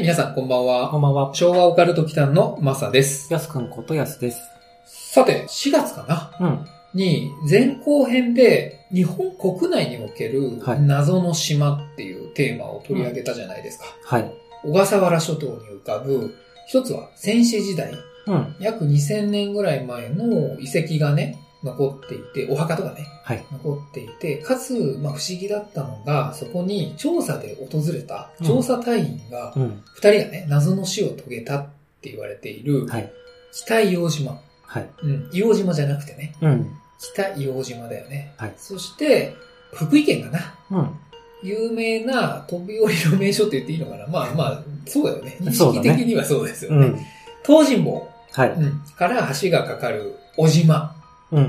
い、皆さんこんばんこは。んばんは。昭和オカルト祈間のマサです。やすくんことやすです。さて、4月かな？うん。に、前後編で日本国内におけるはい謎の島っていうテーマを取り上げたじゃないですか。はい。小笠原諸島に浮かぶ、一つは戦死時代、うん。約2000年ぐらい前の遺跡がね、残っていて、お墓とかね、はい。残っていて、かつ、まあ、不思議だったのが、そこに調査で訪れたうん調査隊員が、うん。二人がね、謎の死を遂げたって言われている、はい。北硫黄島。はい。うん、硫黄島じゃなくてね、うん。北硫黄島だよね。はいそして、福井県かな。うん。有名な飛び降りの名所って言っていいのかなまあまあ、そうだよね。認識的にはそうですよね。うん。東尋坊、はい。うん、から橋がかかる小島。うん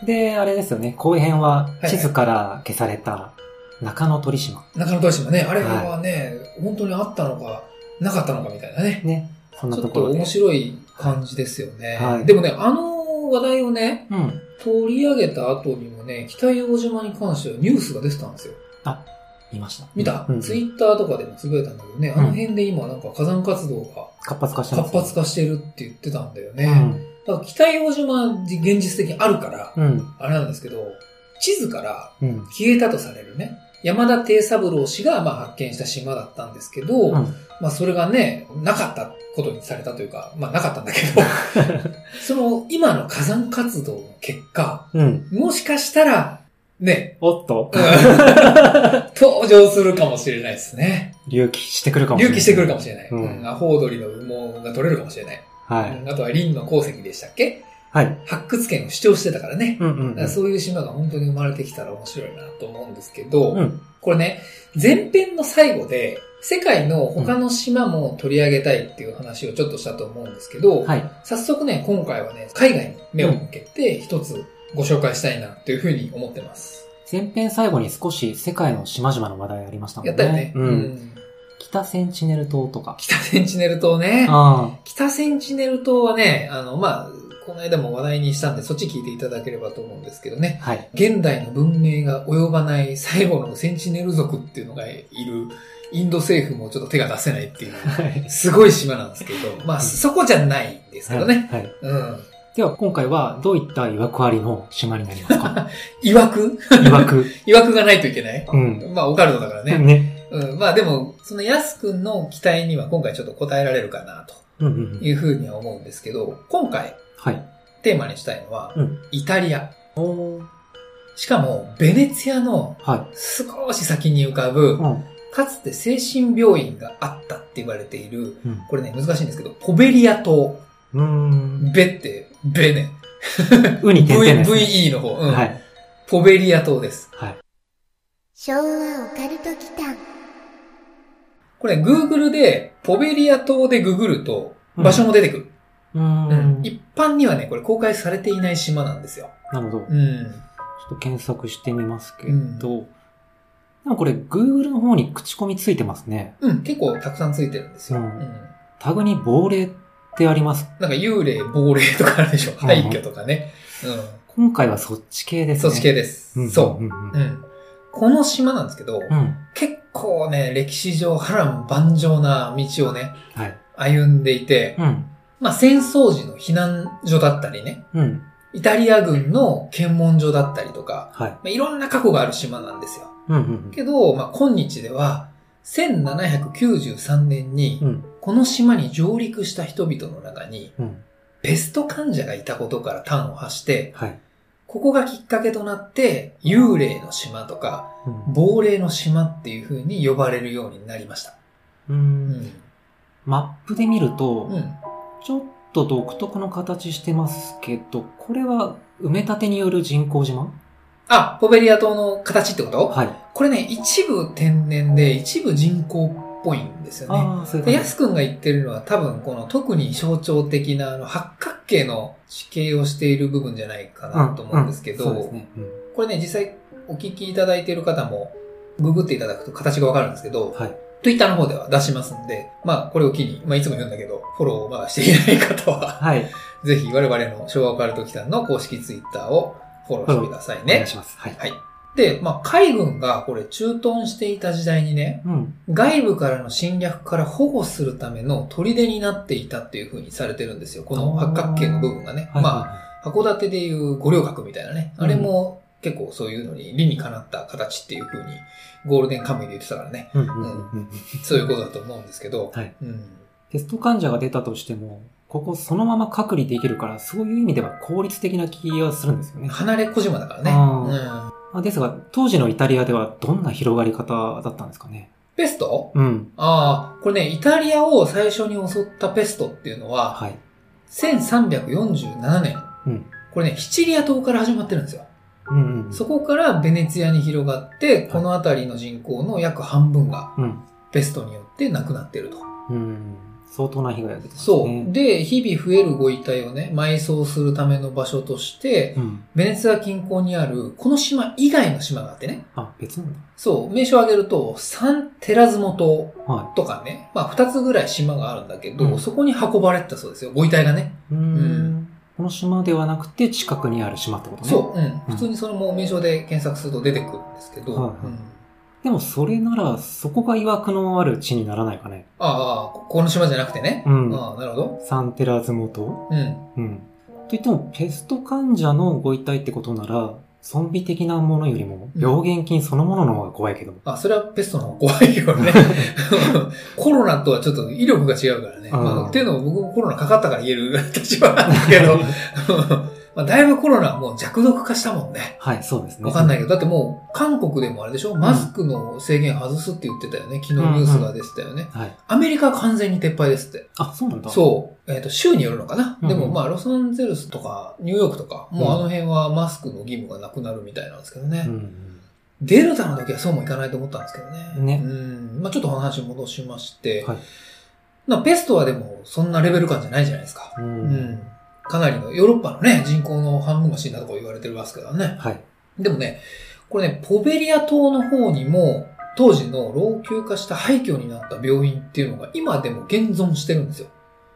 うん。で、あれですよね。後編ははい地図から消された中野鳥島。中野鳥島ね。あれはね、本当にあったのか、なかったのかみたいなね。ね。そんなちょところで。っと面白い感じですよね。はいでもね、あの話題をね、うん。取り上げた後にもね、北硫黄島に関してはニュースが出てたんですよ。見ました。見た、うん。ツイッターとかでもつぶやいたんだけどね、あの辺で今なんか火山活動が活発化してます活発化してるって言ってたんだよね。うん。だから北硫黄島現実的にあるから、うん。あれなんですけど、地図からうん。消えたとされるね、山田定三郎氏がまあ発見した島だったんですけど、うん。まあそれがね、なかったことにされたというか、まあなかったんだけど、その今の火山活動の結果、うん。もしかしたら、ね、おっと 登場するかもしれないですね。隆起してくるかもしれない。隆起してくるかもしれない。うんうんアホウドリの羽毛が取れるかもしれない。はい。うんあとはリンの鉱石でしたっけ？はい。発掘権を主張してたからね。うんうんだからそういう島が本当に生まれてきたら面白いなと思うんですけど、うん。うん。これね、前編の最後で、世界の他の島も取り上げたいっていう話をちょっとしたと思うんですけど、はい。早速ね、今回はね、海外に目を向けて一つご紹介したいなというふうに思ってます。前編最後に少し世界の島々の話題ありましたもんね。やったよね。うん。北センチネル島とか。北センチネル島ね。あ北センチネル島はね、あの、まあ、この間も話題にしたんで、そっち聞いていただければと思うんですけどね。あ。はい。現代の文明が及ばない最後のセンチネル族っていうのがいる、インド政府もちょっと手が出せないっていう、はい。すごい島なんですけど、まあ、そこじゃないんですけどね。はい。うん。では、今回はどういった曰くありの島になりますか？曰く？曰く。曰くがないといけないうん。まあ、オカルトだからね。ね。うん。まあ、でも、そのヤスくんの期待には今回ちょっと答えられるかな、うんうんうん。というふうには思うんですけど、今回はい。テーマにしたいのは、うんイタリア。おー。しかも、ベネツィアのは少し先に浮かぶい。、うん。かつて精神病院があったって言われている、うん。これね、難しいんですけど、ポベリア島。うーん。ベって、ベね。ウに点々 v です、ね。VE の方。うんはい。ポベリア島です。はい。昭和オカルト祈間これ、Google で、ポベリア島でググると、うん場所も出てくる。うーうんん。一般にはね、これ公開されていない島なんですよ。なるほど。ちょうん。っと検索してみますけど、うんでもこれ Google の方に口コミついてますね。うん、結構たくさんついてるんですよ。ううんん。タグに亡霊ってあります。なんか幽霊、亡霊とかあるでしょ。ん廃墟とかね。う今回はそっち系でん。すね。そっち系です。うん。そうう。んうん。この島なんですけど、うん。結構ね、歴史上波乱万丈な道をね、はい。歩んでいて、うん。まあ戦争時の避難所だったりね、うん。イタリア軍の検問所だったりとか、はい。まあ、いろんな過去がある島なんですよ。うん。うん。けど、まあ今日では、1793年にう、ん。この島に上陸した人々の中に、うん。ペスト患者がいたことから端を発して、はい。ここがきっかけとなって、幽霊の島とか、うん亡霊の島っていう風に呼ばれるようになりました。う。うんん。マップで見ると、うん。ちょっと独特の形してますけど、これは埋め立てによる人工島？あ、ポベリア島の形ってこと？はい。これね、一部天然で、一部人工っぽいんですよね。ああ、そういうで、感ヤス君が言ってるのは多分この特に象徴的なあの八角形の地形をしている部分じゃないかなと思うんですけど、ね。うんこれね、実際お聞きいただいている方もググっていただくと形がわかるんですけど、はい。Twitter の方では出しますんで、まあこれを機に、まあいつも言うんだけど、フォローをまだしていない方は、はい。ぜひ我々の昭和オカルト機関の公式 Twitter をフォローしてくださいねお願い。します。はい。はい。で、まあ海軍がこれ駐屯していた時代にね、うん。外部からの侵略から保護するための砦になっていたっていう風にされてるんですよ。この八角形の部分がね。はい。まあ、函館でいう五稜郭みたいなね。うんあれも結構そういうのに理にかなった形っていう風にゴールデンカムイで言ってたからね。そういうことだと思うんですけど。はい。うん。テスト患者が出たとしても、ここそのまま隔離できるから、そういう意味では効率的な気がするんですよね。離れ小島だからね。あうん。まあですが、当時のイタリアではどんな広がり方だったんですかね？ペスト？うん。ああ、これね、イタリアを最初に襲ったペストっていうのは、はい。1347年。うん。これね、シチリア島から始まってるんですよ。うんうん。そこからベネツィアに広がって、この辺りの人口の約半分がうん。ペストによって亡くなっていると。うん。相当な被害が出てますそう。ね。で、日々増えるご遺体をね、埋葬するための場所として、うん。ベネツィア近郊にある、この島以外の島があってね。あ、別なんだ。そう、名称を挙げると、サンテラズモ島はとかね、まあ二つぐらい島があるんだけど、うんそこに運ばれてたそうですよ、ご遺体がね。い。うーん。この島ではなくて近くにある島ってことね。そう、うん。普通にそれも名称で検索すると出てくるんですけど、はいはいうんでもそれなら、そこが曰くのある地にならないかね。ああ、ここの島じゃなくてね。うん。ああ、なるほど。サンテラズモ島うん。うん。といっても、ペスト患者のご遺体ってことなら、ゾンビ的なものよりも、病原菌そのものの方が怖いけども。あ、それはペストの方が怖いよね。コロナとはちょっと威力が違うからね。うんまあ、っていうのも僕もコロナかかったから言える立場なんですけど、まあ、だいぶコロナはもう弱毒化したもんね。はい、そうですね。わかんないけど、だってもう、韓国でもあれでしょ？マスクの制限外すって言ってたよね。昨日ニュースが出てたよね。はい。アメリカは完全に撤廃ですって。あ、そうなんだ。そう。えっ、と、州によるのかな、うんでもまあ、ロサンゼルスとか、ニューヨークとか、もうあの辺はマスクの義務がなくなるみたいなんですけどね。うんうん。デルタの時はそうもいかないと思ったんですけどね。ねうん。まあちょっと話戻しまして。はいまあペストはでもそんなレベル感じゃないじゃないですか。う。うんん。かなりの、ヨーロッパのね、人口の半分が死んだとこ言われてますからね。はい。でもね、これね、ポベリア島の方にも、当時の老朽化した廃墟になった病院っていうのが今でも現存してるんですよ。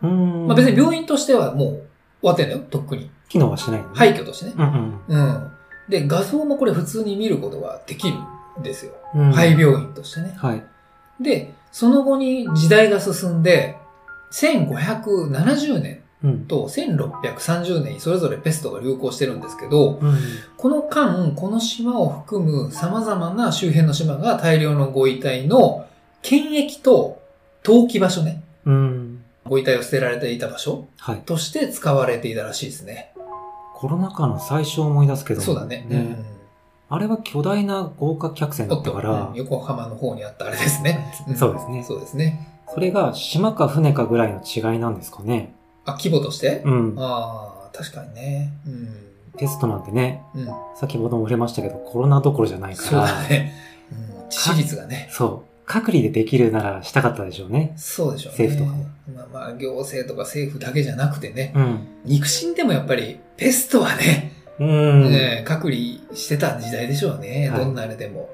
うん。まあ別に病院としてはもう終わってんだよ、とっくに。機能はしないのね。廃墟としてね。うんうん。うん。で、画像もこれ普通に見ることができるんですよ。うん。廃病院としてね。はい。で、その後に時代が進んで、1570年うん。と1630年にそれぞれペストが流行してるんですけど、うん。この間、この島を含む様々な周辺の島が大量のご遺体の検疫と投棄場所ね。うん。ご遺体を捨てられていた場所はい。として使われていたらしいですね。コロナ禍の最初を思い出すけどもそうだね。うんあれは巨大な豪華客船だおったからうん、横浜の方にあったあれですね。ん そうですねそうですね。それが島か船かぐらいの違いなんですかね。あ、規模として、うん。ああ、確かにね。うん。テストなんてね、うん。先ほども触れましたけど、コロナどころじゃないから。そうだね。うん。致死率がね。そう。隔離でできるならしたかったでしょうね。そうでしょうね。政府とかもまあまあ、行政とか政府だけじゃなくてね。うん。肉親でもやっぱり、ペストはね、うん。ね隔離してた時代でしょうね。はいどんなあれでも。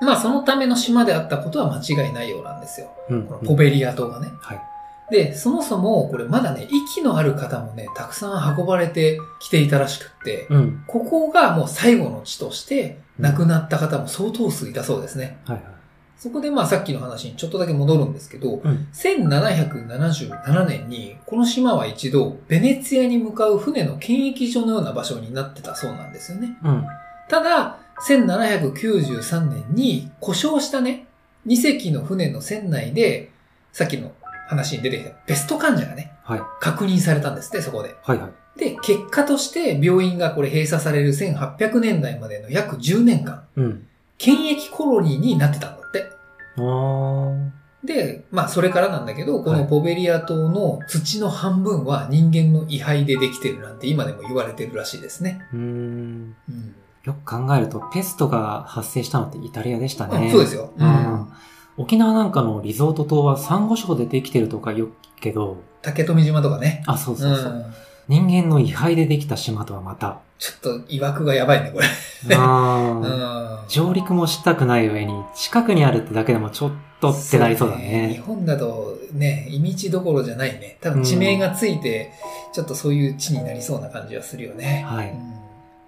まあ、そのための島であったことは間違いないようなんですよ。うん。このポベリア島がね。はい。で、そもそも、これまだね、息のある方もね、たくさん運ばれてきていたらしくって、うん。ここがもう最後の地として、亡くなった方も相当数いたそうですね。はいはい。そこでまあさっきの話にちょっとだけ戻るんですけど、うん。1777年に、この島は一度、ベネツィアに向かう船の検疫所のような場所になってたそうなんですよね。うん。ただ、1793年に故障したね、2隻の船の船内で、さっきの話に出てきたペスト患者がね、はい。確認されたんですって、そこで。はいはい。で、結果として病院がこれ閉鎖される1800年代までの約10年間、うん。検疫コロニーになってたんだって。で、まあそれからなんだけど、こはいのポベリア島の土の半分は人間の遺灰でできてるなんて今でも言われてるらしいですね。うーん。うん。よく考えると、ペストが発生したのってイタリアでしたね。うんそうですよ。う。ん。沖縄なんかのリゾート島はサンゴ礁でできてるとか言うけど、竹富島とかね。あ、そううそうそう。ん。人間の位牌でできた島とはまた、ちょっと、曰くがやばいね、これ。あ うーん。上陸もしたくない上に、近くにあるってだけでもちょっとってなりそうだ日ね。本だとね、意味地どころじゃないね。多分地名がついて、ちょっとそういう地になりそうな感じはするよね。はいうん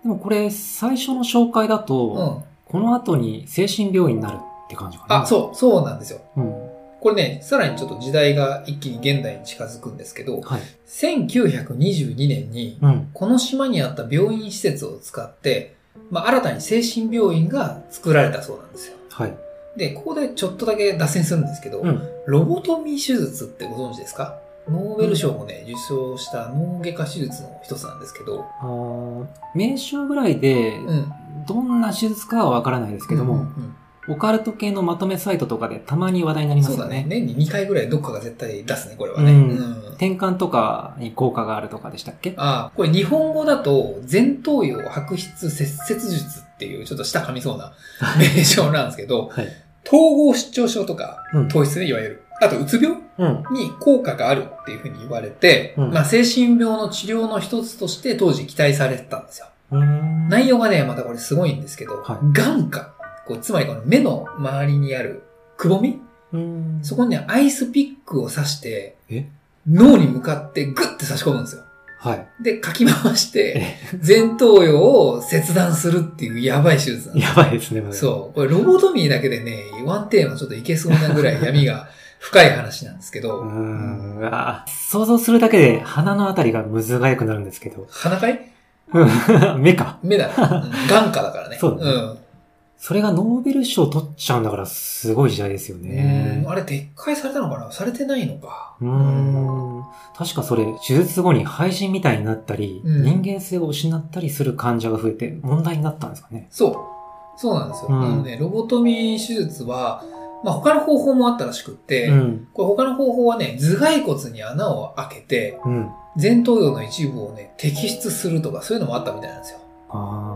でもこれ、最初の紹介だと、うん。この後に精神病院になるって感じかな。あ、そう、そうなんですよ。う。うん。これね、さらにちょっと時代が一気に現代に近づくんですけど、はい。1922年に、うん。この島にあった病院施設を使って、まあ、新たに精神病院が作られたそうなんですよ。はい。で、ここでちょっとだけ脱線するんですけど、うん。ロボトミー手術ってご存知ですか？ノーベル賞もね、受賞した脳外科手術の一つなんですけど、あー名称ぐらいで、うん。どんな手術かはわからないですけども、うんうんオカルト系のまとめサイトとかでたまに話題になりますよね。そうだね。年に2回ぐらいどっかが絶対出すね、これはね。うんうん転換とかに効果があるとかでしたっけ？ああ、これ日本語だと、前頭葉白質切切術っていう、ちょっと舌噛みそうな名称なんですけど、はい。統合失調症とか、うん。糖質ね、いわゆる。あと、うつ病うん。に効果があるっていうふうに言われて、うんまあ、精神病の治療の一つとして当時期待されてたんですよ。内容がね、またこれすごいんですけど、はいこうつまりこの目の周りにあるくぼみ？そこにね、アイスピックを刺して、え？脳に向かってグッて差し込むんですよ。はい。で、かき回して、前頭葉を切断するっていうやばい手術なんですやばいですね、これそう。これロボトミーだけでね、ワンテーマちょっといけそうなぐらい闇が深い話なんですけど、うーん。うわ想像するだけで鼻のあたりがむずがゆくなるんですけど。鼻かい？う ん目か。目だ眼下だからね。そうだねんそれがノーベル賞取っちゃうんだからすごい時代ですよねうん。あれ、撤回されたのかな？されてないのか。うーん。確かそれ、手術後に廃人みたいになったり、うん人間性を失ったりする患者が増えて問題になったんですかね。そう。そうなんですよ。うんあのね、ロボトミー手術は、まあ他の方法もあったらしくって、うん。これ他の方法はね、頭蓋骨に穴を開けて、うん。前頭葉の一部をね、摘出するとか、そういうのもあったみたいなんですよ。あ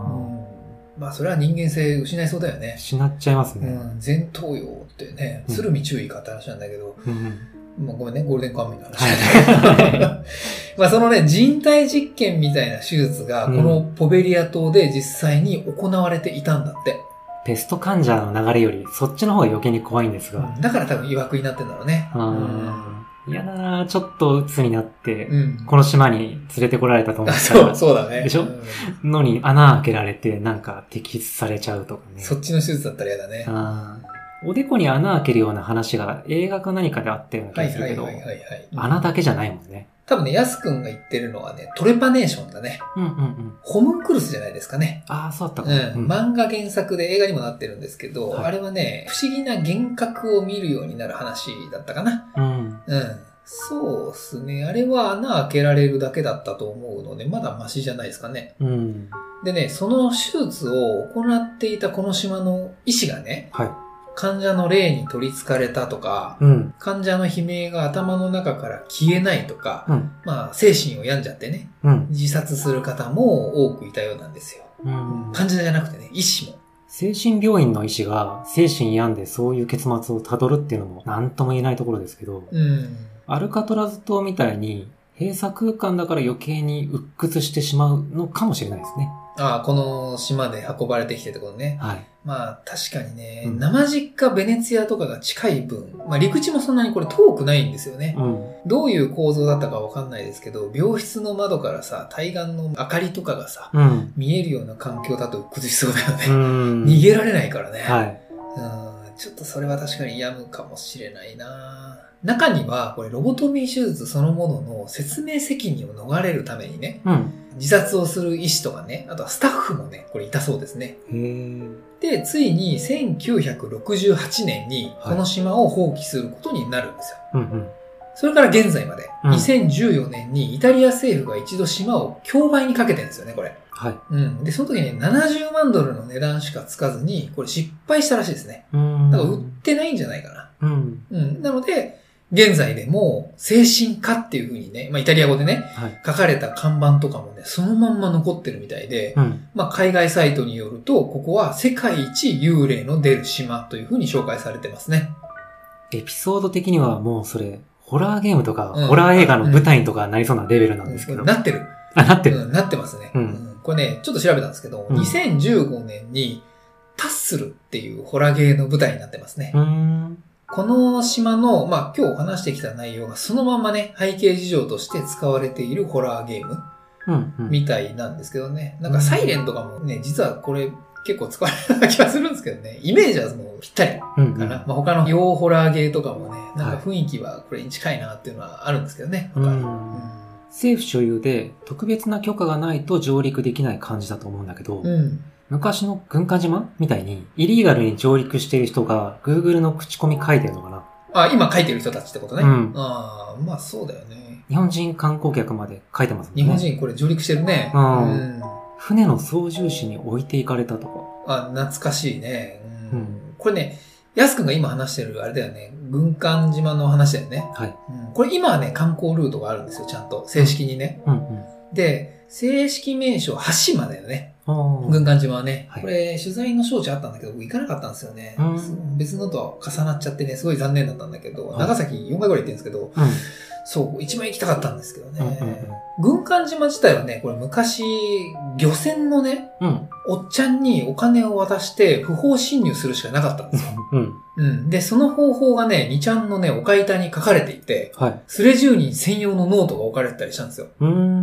うんまあ、それは人間性失いそうだよあ。ね。失っちゃいますね。うん、前頭葉ってね、うん鶴見注意かって話なんだけど、うん。もうごめんね、ゴールデンカムイの話。は まあそのね、人体実験みたいな手術が、こうんのポベリア島で実際に行われていたんだって。ペスト患者の流れより、そっちの方が余計に怖いんですが。だから多分曰くになってんだろうね。うん。嫌だなちょっと鬱になって、うん。この島に連れてこられたと思あったらそう、そうだね。でしょ？うんのに穴開けられて、なんか摘出されちゃうとかね。そっちの手術だったら嫌だね。おでこに穴開けるような話が映画か何かであったような気はいがするけど。穴だけじゃないもんね。多分ね、ヤス君が言ってるのはね、トレパネーションだね。うんうんうん。ホムンクルスじゃないですかね。ああ、そうだったうかな。ん。漫画原作で映画にもなってるんですけど、はいあれはね、不思議な幻覚を見るようになる話だったかな。うん。うん。そうっすね。あれは穴開けられるだけだったと思うので、まだマシじゃないですかね。うん。でね、その手術を行っていたこの島の医師がね、はい。患者の霊に取り憑かれたとか、うん。患者の悲鳴が頭の中から消えないとか、うん。まあ、精神を病んじゃってね、うん。自殺する方も多くいたようなんですよ。うん。患者じゃなくてね、医師も。精神病院の医師が精神病んでそういう結末をたどるっていうのも何とも言えないところですけど、うん。アルカトラズ島みたいに閉鎖空間だから余計に鬱屈してしまうのかもしれないですね。ああ、この島で運ばれてきてってことね。はい。まあ、確かにね、うん生実家ベネツィアとかが近い分、まあ陸地もそんなにこれ遠くないんですよね。うん。どういう構造だったかわかんないですけど、病室の窓からさ、対岸の明かりとかがさ、うん。見えるような環境だと崩しそうだようね。ん。逃げられないからね。はい。うん。ちょっとそれは確かに病むかもしれないな中には、これロボトミー手術そのものの説明責任を逃れるためにね、うん。自殺をする医師とかね、あとはスタッフもね、これいたそうですね。で、ついに1968年にこの島を放棄することになるんですよ。うんうん。それから現在まで、うん2014年にイタリア政府が一度島を競売にかけてるんですよね、これ。はい。うん。で、その時に70万ドルの値段しかつかずに、これ失敗したらしいですね。うんだから売ってないんじゃないかな。うん。うん。なので、現在でも精神科っていう風にね、まあイタリア語でね、はい。書かれた看板とかもね、そのまんま残ってるみたいで、うん。まあ海外サイトによると、ここは世界一幽霊の出る島という風に紹介されてますね。エピソード的にはもうそれ、ホラーゲームとか、うんホラー映画の舞台とかなりそうなレベルなんですけど。なってる。あ、なってる。うん、なってますね、うんこれね、ちょっと調べたんですけど、うん2015年にタッスルっていうホラーゲーの舞台になってますね。うーん。この島の、まあ今日話してきた内容がそのままね、背景事情として使われているホラーゲームうん、うん。みたいなんですけどね。なんかサイレンとかもね、実はこれ結構使われるような気がするんですけどね。イメージはもうぴったりかうん、うん。な。まあ他の洋ホラーゲーとかもね、なんか雰囲気はこれに近いなっていうのはあるんですけどね。他にうん政府所有で特別な許可がないと上陸できない感じだと思うんだけど、うん。昔の軍艦島みたいに、イリーガルに上陸している人が Google の口コミ書いてるのかなあ、今書いてる人たちってことね。うんああ、まあそうだよね。日本人観光客まで書いてますね。日本人これ上陸してるね。うんうん船の操縦士に置いていかれたとか。あ、懐かしいね。うんうんこれね、ヤス君が今話してるあれだよね。軍艦島の話だよね。はい。うんこれ今はね、観光ルートがあるんですよ、ちゃんと。正式にね。うんうん。で、正式名称、羽島だよね。軍艦島はね。はいこれ、取材の招致あったんだけど、僕行かなかったんですよね別のとは重なっちゃってね、すごい残念だったんだけど、はい長崎4回ぐらい行ってるんですけど、うん。そう、一番行きたかったんですけどうんうんね。軍艦島自体はね、これ昔、漁船のね。おっちゃんにお金を渡して不法侵入するしかなかったんですよ。うん。うん。で、その方法がね、2ちゃんのね、お買い板に書かれていて、はい。スレ住人専用のノートが置かれてたりしたんですよ。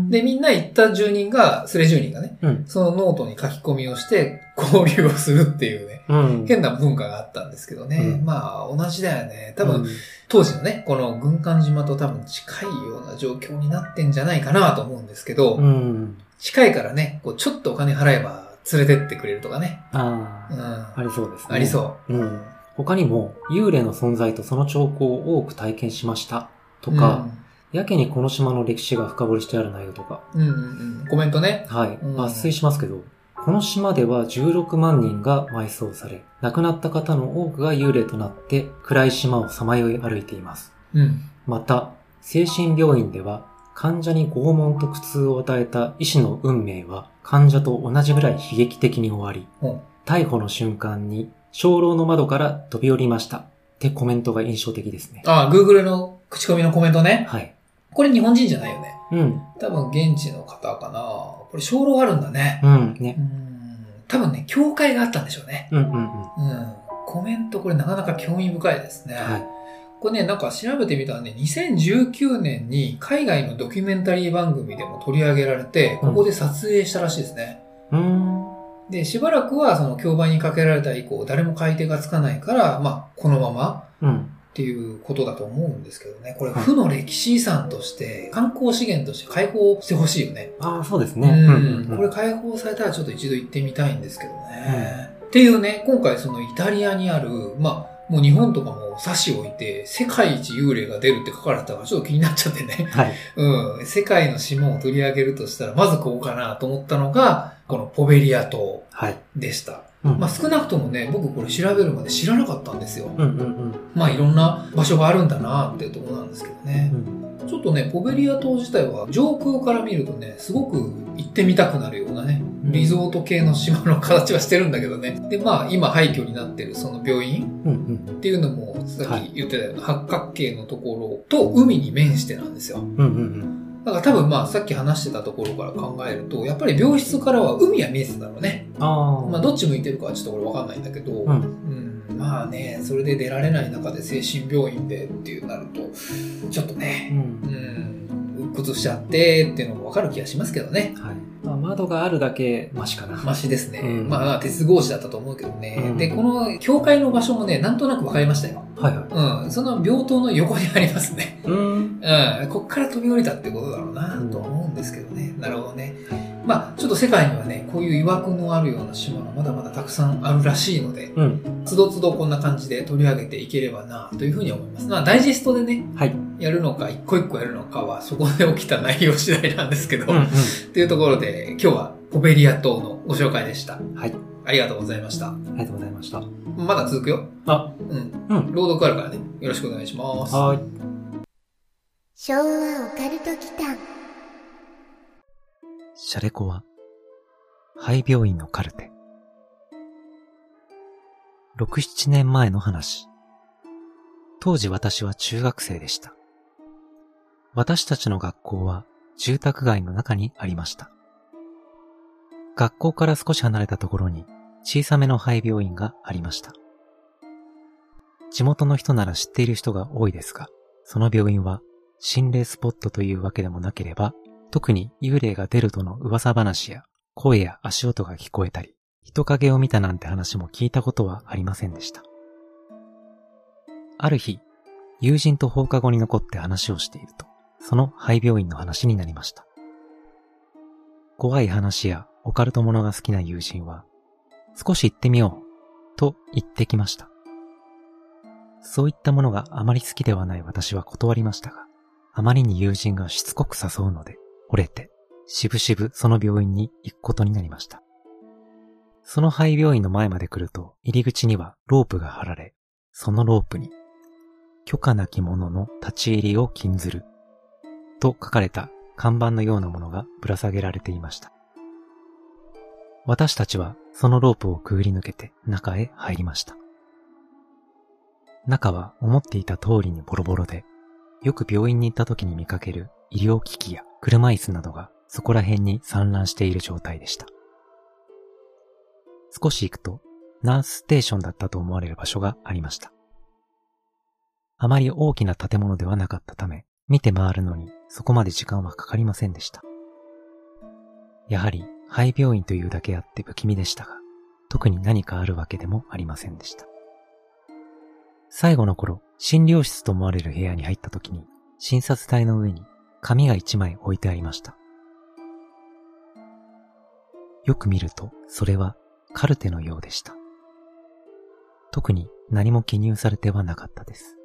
で、みんな行った住人が、スレ住人がね、うん。そのノートに書き込みをして交流をするっていうね、うん。変な文化があったんですけどね。うんまあ、同じだよね。多分、うん当時のね、この軍艦島と多分近いような状況になってんじゃないかなと思うんですけど、うん。近いからね、こうちょっとお金払えば連れてってくれるとかね。あうん。あ、あありそうですね。りそう。うん。他にも、幽霊の存在とその兆候を多く体験しました。とか、やけにこの島の歴史が深掘りしてある内容とか。うん、うん、うんうん。コメントね。はい。うん抜粋しますけど、この島では16万人が埋葬され、亡くなった方の多くが幽霊となって暗い島をさまよい歩いています。うん。また、精神病院では患者に拷問と苦痛を与えた医師の運命は患者と同じぐらい悲劇的に終わり、うん逮捕の瞬間に鐘楼の窓から飛び降りました。ってコメントが印象的ですね。あ、Google の口コミのコメントね。はい。これ日本人じゃないよね。うん。多分現地の方かな。これ、鐘楼あるんだね。うん。ねう。ん。多分ね、教会があったんでしょうね。うんうんうん。うん。コメントこれなかなか興味深いですね。はい。これね、なんか調べてみたらね、2019年に海外のドキュメンタリー番組でも取り上げられて、ここで撮影したらしいですね。うーん。で、しばらくはその競売にかけられた以降、誰も買い手がつかないから、まあ、このままうん。っていうことだと思うんですけどね。これ、はい負の歴史遺産として、観光資源として開放してほしいよね。ああ、そうですね。うん。これ開放されたらちょっと一度行ってみたいんですけどね。っていうね、今回そのイタリアにある、まあ、もう日本とかも差し置いて、世界一幽霊が出るって書かれてたからちょっと気になっちゃってね。はい。うん。世界の島を取り上げるとしたら、まずここかなと思ったのが、このポベリア島はい。でした。うんまあ少なくともね、僕これ調べるまで知らなかったんですよ。うんうんうん。まあいろんな場所があるんだなっていうところなんですけどねう。んちょっとね、ポベリア島自体は上空から見るとね、すごく行ってみたくなるようなね、リゾート系の島の形はしてるんだけどね。で、まあ今廃墟になってるその病院うんうんっていうのも、さはいっき言ってたような八角形のところと海に面してなんですよ。うんうんだから多分まあさっき話してたところから考えると、やっぱり病室からは海は見えてたろうね。うん。ああ。まあどっち向いてるかはちょっとこれわかんないんだけど、うんうんまあね、それで出られない中で精神病院でっていうなると、ちょっとうね、ん。うん、鬱屈しちゃってっていうのもわかる気がしますけどね。はい。まあ、窓があるだけマシかな。マシですね。うんまあ、鉄格子だったと思うけどね。うんで、この教会の場所もね、なんとなくわかりましたよ。はいはうん、その病棟の横にありますね。い。うん。うん、こっから飛び降りたってことだろうな、と思うんですけどね。なるほどね。まあ、ちょっと世界にはね、こういう曰くのあるような島がまだまだたくさんあるらしいので、うん。つどつどこんな感じで取り上げていければな、というふうに思います。まあ、ダイジェストでね、はい。やるのか、一個一個やるのかは、そこで起きた内容次第なんですけど、うんうん。っていうところで、今日はポベリア島のご紹介でした。はい。ありがとうございました。ありがとうございました。まだ続くよ。あ、うん。うん。朗読あるからね。よろしくお願いします。はーい。昭和オカルト祈間シャレコは、廃病院のカルテ。6、7年前の話。当時私は中学生でした。私たちの学校は住宅街の中にありました。学校から少し離れたところに小さめの廃病院がありました。地元の人なら知っている人が多いですが、その病院は心霊スポットというわけでもなければ、特に幽霊が出るとの噂話や声や足音が聞こえたり、人影を見たなんて話も聞いたことはありませんでした。ある日、友人と放課後に残って話をしていると、その廃病院の話になりました。怖い話やオカルトものが好きな友人は、少し行ってみよう、と言ってきました。そういったものがあまり好きではない私は断りましたが、あまりに友人がしつこく誘うので、折れて、しぶしぶその病院に行くことになりました。その廃病院の前まで来ると、入り口にはロープが張られ、そのロープに、許可なき者の立ち入りを禁ずる、と書かれた看板のようなものがぶら下げられていました。私たちはそのロープをくぐり抜けて中へ入りました。中は思っていた通りにボロボロで、よく病院に行った時に見かける医療機器や車椅子などがそこら辺に散乱している状態でした。少し行くと、ナースステーションだったと思われる場所がありました。あまり大きな建物ではなかったため、見て回るのにそこまで時間はかかりませんでした。やはり廃病院というだけあって不気味でしたが、特に何かあるわけでもありませんでした。最後の頃、診療室と思われる部屋に入った時に、診察台の上に紙が一枚置いてありました。よく見ると、それはカルテのようでした。特に何も記入されてはなかったです。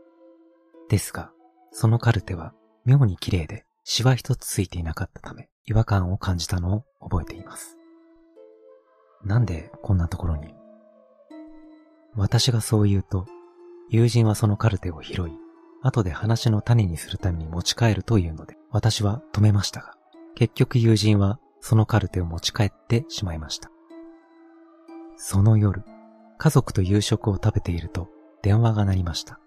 ですが、そのカルテは妙に綺麗で、シワ一つついていなかったため、違和感を感じたのを覚えています。なんでこんなところに？私がそう言うと、友人はそのカルテを拾い、後で話の種にするために持ち帰るというので、私は止めましたが、結局友人はそのカルテを持ち帰ってしまいました。その夜、家族と夕食を食べていると電話が鳴りました。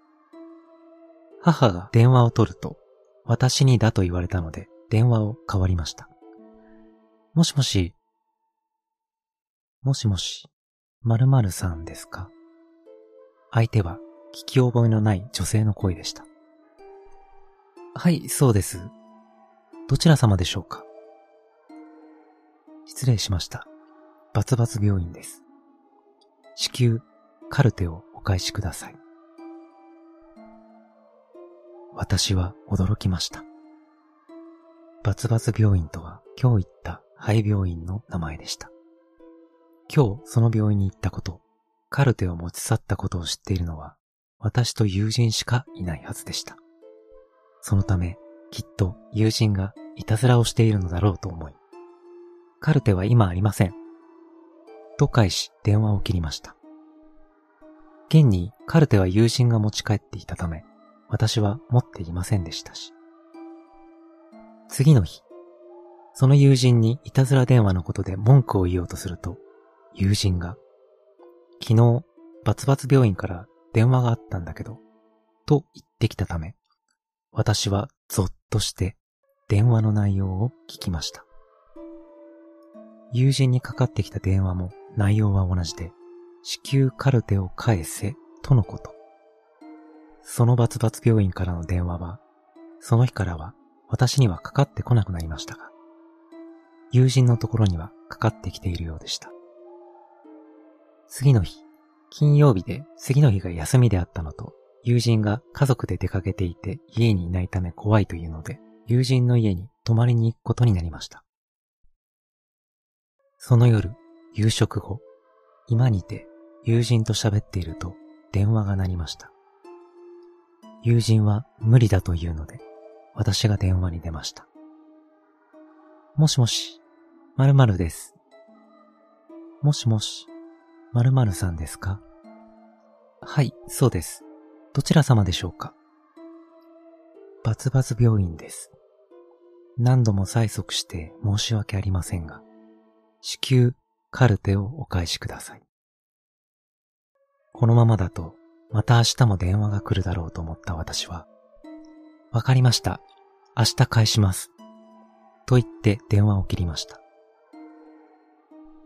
母が電話を取ると、私にだと言われたので電話を代わりました。もしもし、もしもし、〇〇さんですか？相手は聞き覚えのない女性の声でした。はい、そうです。どちら様でしょうか？失礼しました。バツバツ病院です。至急、カルテをお返しください。私は驚きました。バツバツ病院とは今日言った廃病院の名前でした。今日その病院に行ったこと、カルテを持ち去ったことを知っているのは私と友人しかいないはずでした。そのため、きっと友人がいたずらをしているのだろうと思い、カルテは今ありません。と返し電話を切りました。現にカルテは友人が持ち帰っていたため、私は持っていませんでしたし。次の日、その友人にいたずら電話のことで文句を言おうとすると、友人が、昨日、バツバツ病院から電話があったんだけど、と言ってきたため、私はゾッとして電話の内容を聞きました。友人にかかってきた電話も内容は同じで、至急カルテを返せ、とのこと。そのバツバツ病院からの電話は、その日からは私にはかかってこなくなりましたが、友人のところにはかかってきているようでした。次の日、金曜日で次の日が休みであったのと、友人が家族で出かけていて家にいないため怖いというので、友人の家に泊まりに行くことになりました。その夜、夕食後、今にて友人と喋っていると電話が鳴りました。友人は無理だというので、私が電話に出ました。もしもし、〇〇です。もしもし、〇〇さんですか？はい、そうです。どちら様でしょうか？バツバツ病院です。何度も催促して申し訳ありませんが、至急カルテをお返しください。このままだと、また明日も電話が来るだろうと思った私は、わかりました。明日返します。と言って電話を切りました。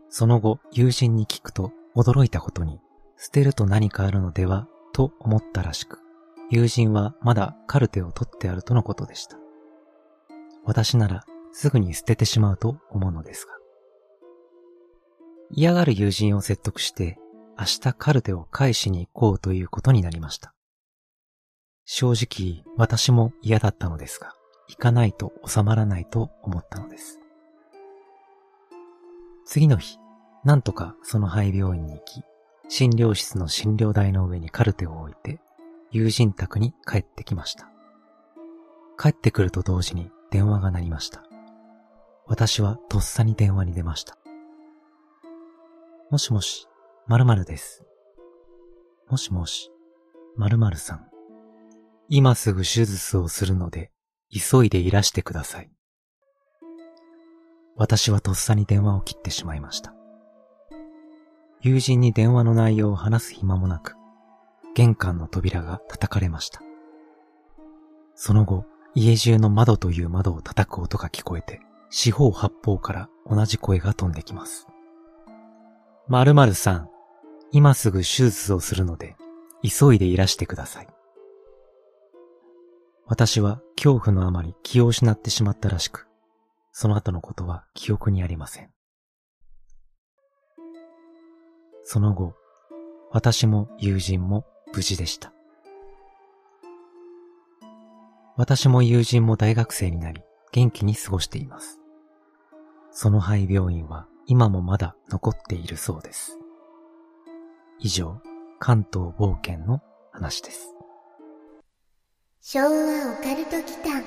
その後、友人に聞くと驚いたことに、捨てると何かあるのでは？と思ったらしく、友人はまだカルテを取ってあるとのことでした。私ならすぐに捨ててしまうと思うのですが。嫌がる友人を説得して、明日カルテを返しに行こうということになりました。正直、私も嫌だったのですが、行かないと収まらないと思ったのです。次の日、なんとかその廃病院に行き、診療室の診療台の上にカルテを置いて、友人宅に帰ってきました。帰ってくると同時に電話が鳴りました。私はとっさに電話に出ました。もしもし、〇〇です。もしもし、〇〇さん。今すぐ手術をするので、急いでいらしてください。私はとっさに電話を切ってしまいました。友人に電話の内容を話す暇もなく、玄関の扉が叩かれました。その後、家中の窓という窓を叩く音が聞こえて、四方八方から同じ声が飛んできます。〇〇さん、今すぐ手術をするので、急いでいらしてください。私は恐怖のあまり気を失ってしまったらしく、その後のことは記憶にありません。その後、私も友人も無事でした。私も友人も大学生になり、元気に過ごしています。その廃病院は今もまだ残っているそうです。以上、関東冒険の話です。昭和オカルト祈間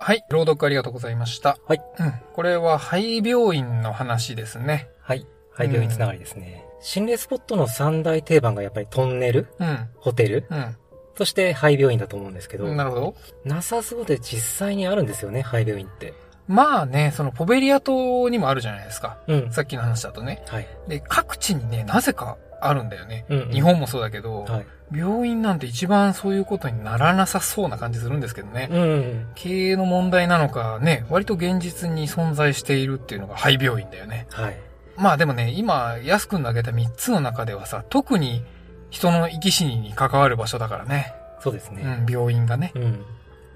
はい。朗読ありがとうございました。はい。うん。これは廃病院の話ですね。はい。廃病院つながりですね。心霊スポットの三大定番がやっぱりトンネル、うん。ホテル、うん。そして廃病院だと思うんですけど、なるほど。なさそうで実際にあるんですよね、廃病院って。まあね、そのポベリア島にもあるじゃないですか。うん。さっきの話だとね。はい。で、各地にね、なぜかあるんだよね。うん、うん。日本もそうだけど、はい。病院なんて一番そういうことにならなさそうな感じするんですけどね。うんうん。経営の問題なのかね、割と現実に存在しているっていうのが廃病院だよね。はい。まあでもね、今、安くんの挙げた3つの中ではさ、特に人の生き死にに関わる場所だからね。そうですね。うん、病院がね。うん。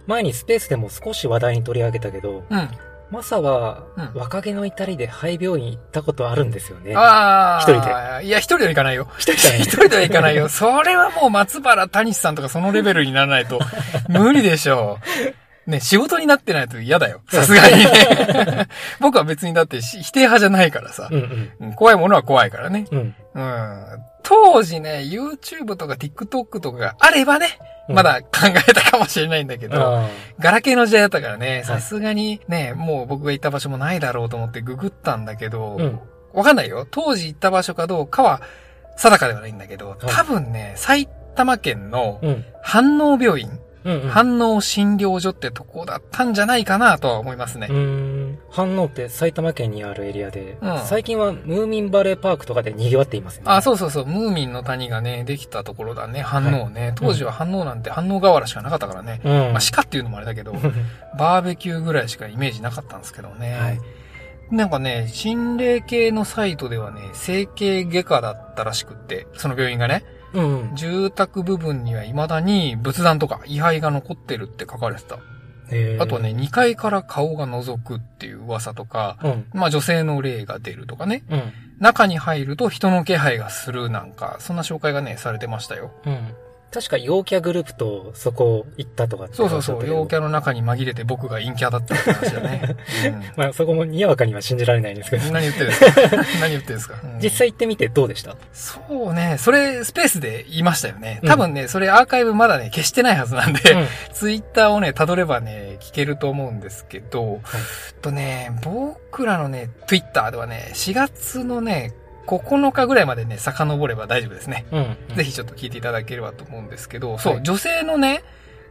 前にスペースでも少し話題に取り上げたけど、うん。マサはうん若気の至りで廃病院行ったことあるんですよね。ああ。一人で。いや、一人では行かないよ。一人じゃない一人では行かないよ。それはもう松原谷さんとかそのレベルにならないと無理でしょう。ね、仕事になってないと嫌だよ。さすがにね。僕は別にだってし否定派じゃないからさう。んうん。うん怖いものは怖いからね。うん。うん。当時ね、YouTube とか TikTok とかがあればね、うんまだ考えたかもしれないんだけど、あガラケーの時代だったからね、さすがにね、もう僕が行った場所もないだろうと思ってググったんだけど、ーうん。わかんないよ。当時行った場所かどうかは定かではないんだけど、い多分ね、埼玉県のうん。反応病院、うん、うん。反応診療所ってとこだったんじゃないかなとは思いますね。反応って埼玉県にあるエリアで、うん最近はムーミンバレーパークとかで賑わっていますよね。あ、そうそうそう、ムーミンの谷がね、できたところだね、反応ね。当時は反応なんて反応河原しかなかったからね。う。うん。まあ、鹿っていうのもあれだけど、バーベキューぐらいしかイメージなかったんですけどね。はいなんかね、心霊系のサイトではね、整形外科だったらしくって、その病院がね、うん。住宅部分には未だに仏壇とか位牌が残ってるって書かれてた。あとはね、、2階から顔が覗くっていう噂とか、うん。まあ女性の霊が出るとかね、うん。中に入ると人の気配がするなんか、そんな紹介がね、されてましたよ。うん。確か陽キャグループとそこ行ったとかそうそうそう、陽キャ。ャの中に紛れて僕が陰キャだったって話だね。まあそこもにわかには信じられないんですけどうん、。何言ってるんですか？何言ってるんですか、うん実際行ってみてどうでした？そうね、それスペースで言いましたよね。多分ね、それアーカイブまだね、消してないはずなんで、ツイッターをね、辿ればね、聞けると思うんですけど、えっとね、僕らのね、ツイッターではね、4月のね、9日ぐらいまでね、遡れば大丈夫ですね。うん。うん。ぜひちょっと聞いていただければと思うんですけど、そう、はい女性のね、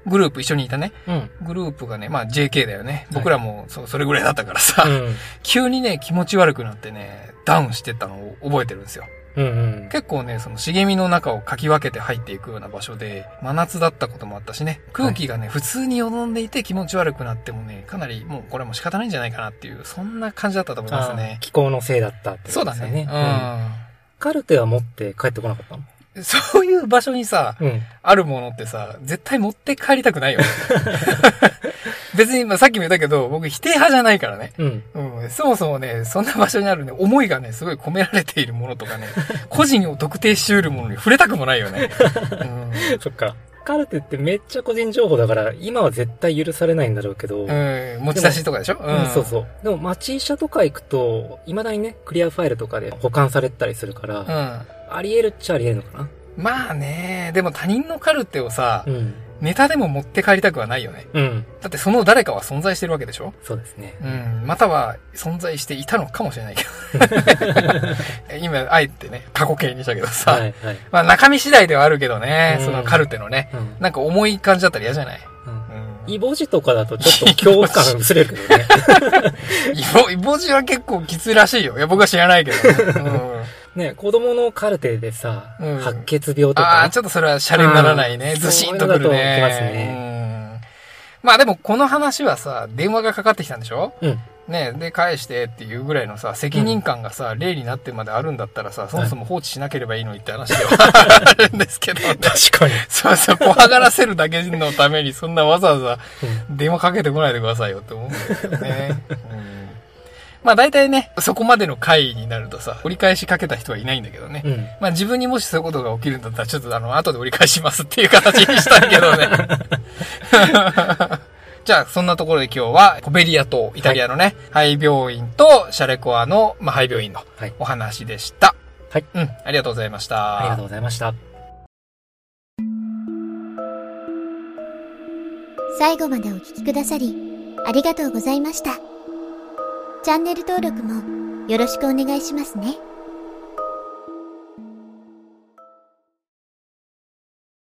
グループ、一緒にいたね、うん。グループがね、まあ JK だよね。い僕らもそそれぐらいだったからさ、うん。急にね、気持ち悪くなってね、ダウンしてったのを覚えてるんですよ。うんうん。結構ね、その茂みの中をかき分けて入っていくような場所で、真夏だったこともあったしね、空気がね、普通によどんでいて気持ち悪くなってもね、かなりもうこれはもう仕方ないんじゃないかなっていう、そんな感じだったと思いますあねー。気候のせいだったってそうだことですよね。うん。カルテは持って帰ってこなかったの？うん。そういう場所にさ、うん。あるものってさ、絶対持って帰りたくないよね。別に、まあ、さっきも言ったけど、僕否定派じゃないからね。うん。うん、そもそもね、そんな場所にあるね、思いがね、すごい込められているものとかね、個人を特定しうるものに触れたくもないよね。うんそっか。カルテってめっちゃ個人情報だから、今は絶対許されないんだろうけど、うん、持ち出しとかでしょ？うん、そうそう。でも、町医者とか行くと、未だにね、クリアファイルとかで保管されてたりするから、うん。うん。あり得るっちゃあり得るのかなまあね、でも他人のカルテをさ、うん。ネタでも持って帰りたくはないよね。うん。だってその誰かは存在してるわけでしょ？そうですね。うん。または存在していたのかもしれないけど。今、あえてね、過去形にしたけどさ。はい、はい。まあ中身次第ではあるけどね、うんそのカルテのね。うん。なんか重い感じだったら嫌じゃない？イボジとかだとちょっと恐怖感薄れるけどね。イボ、イボジは結構きついらしいよ。いや、僕は知らないけどね。うんね、子供のカルテでさ、うん白血病とああ、か、ちょっとそれはシャレにならないね。うんずしんとくるね。きますねうんまあでもこの話はさ、電話がかかってきたんでしょ？うん。ねで、返してっていうぐらいのさ、責任感がさ、例になってまであるんだったらさ、そもそも放置しなければいいのにって話では あるんですけどね。確かに。そうそう、怖がらせるだけのために、そんなわざわざ電話かけてこないでくださいよって思うんですけどね。うんまあ大体ね、そこまでの回になるとさ、折り返しかけた人はいないんだけどね。うん。まあ自分にもしそういうことが起きるんだったら、ちょっとあの、後で折り返しますっていう形にしたいけどね。じゃあ、そんなところで今日は、コベリア島、イタリアのね、肺病院とシャレコアの、まあ、肺病院のはいお話でした。はい。うん、ありがとうございました。ありがとうございました。最後までお聞きくださり、ありがとうございました。チャンネル登録もよろしくお願いしますね。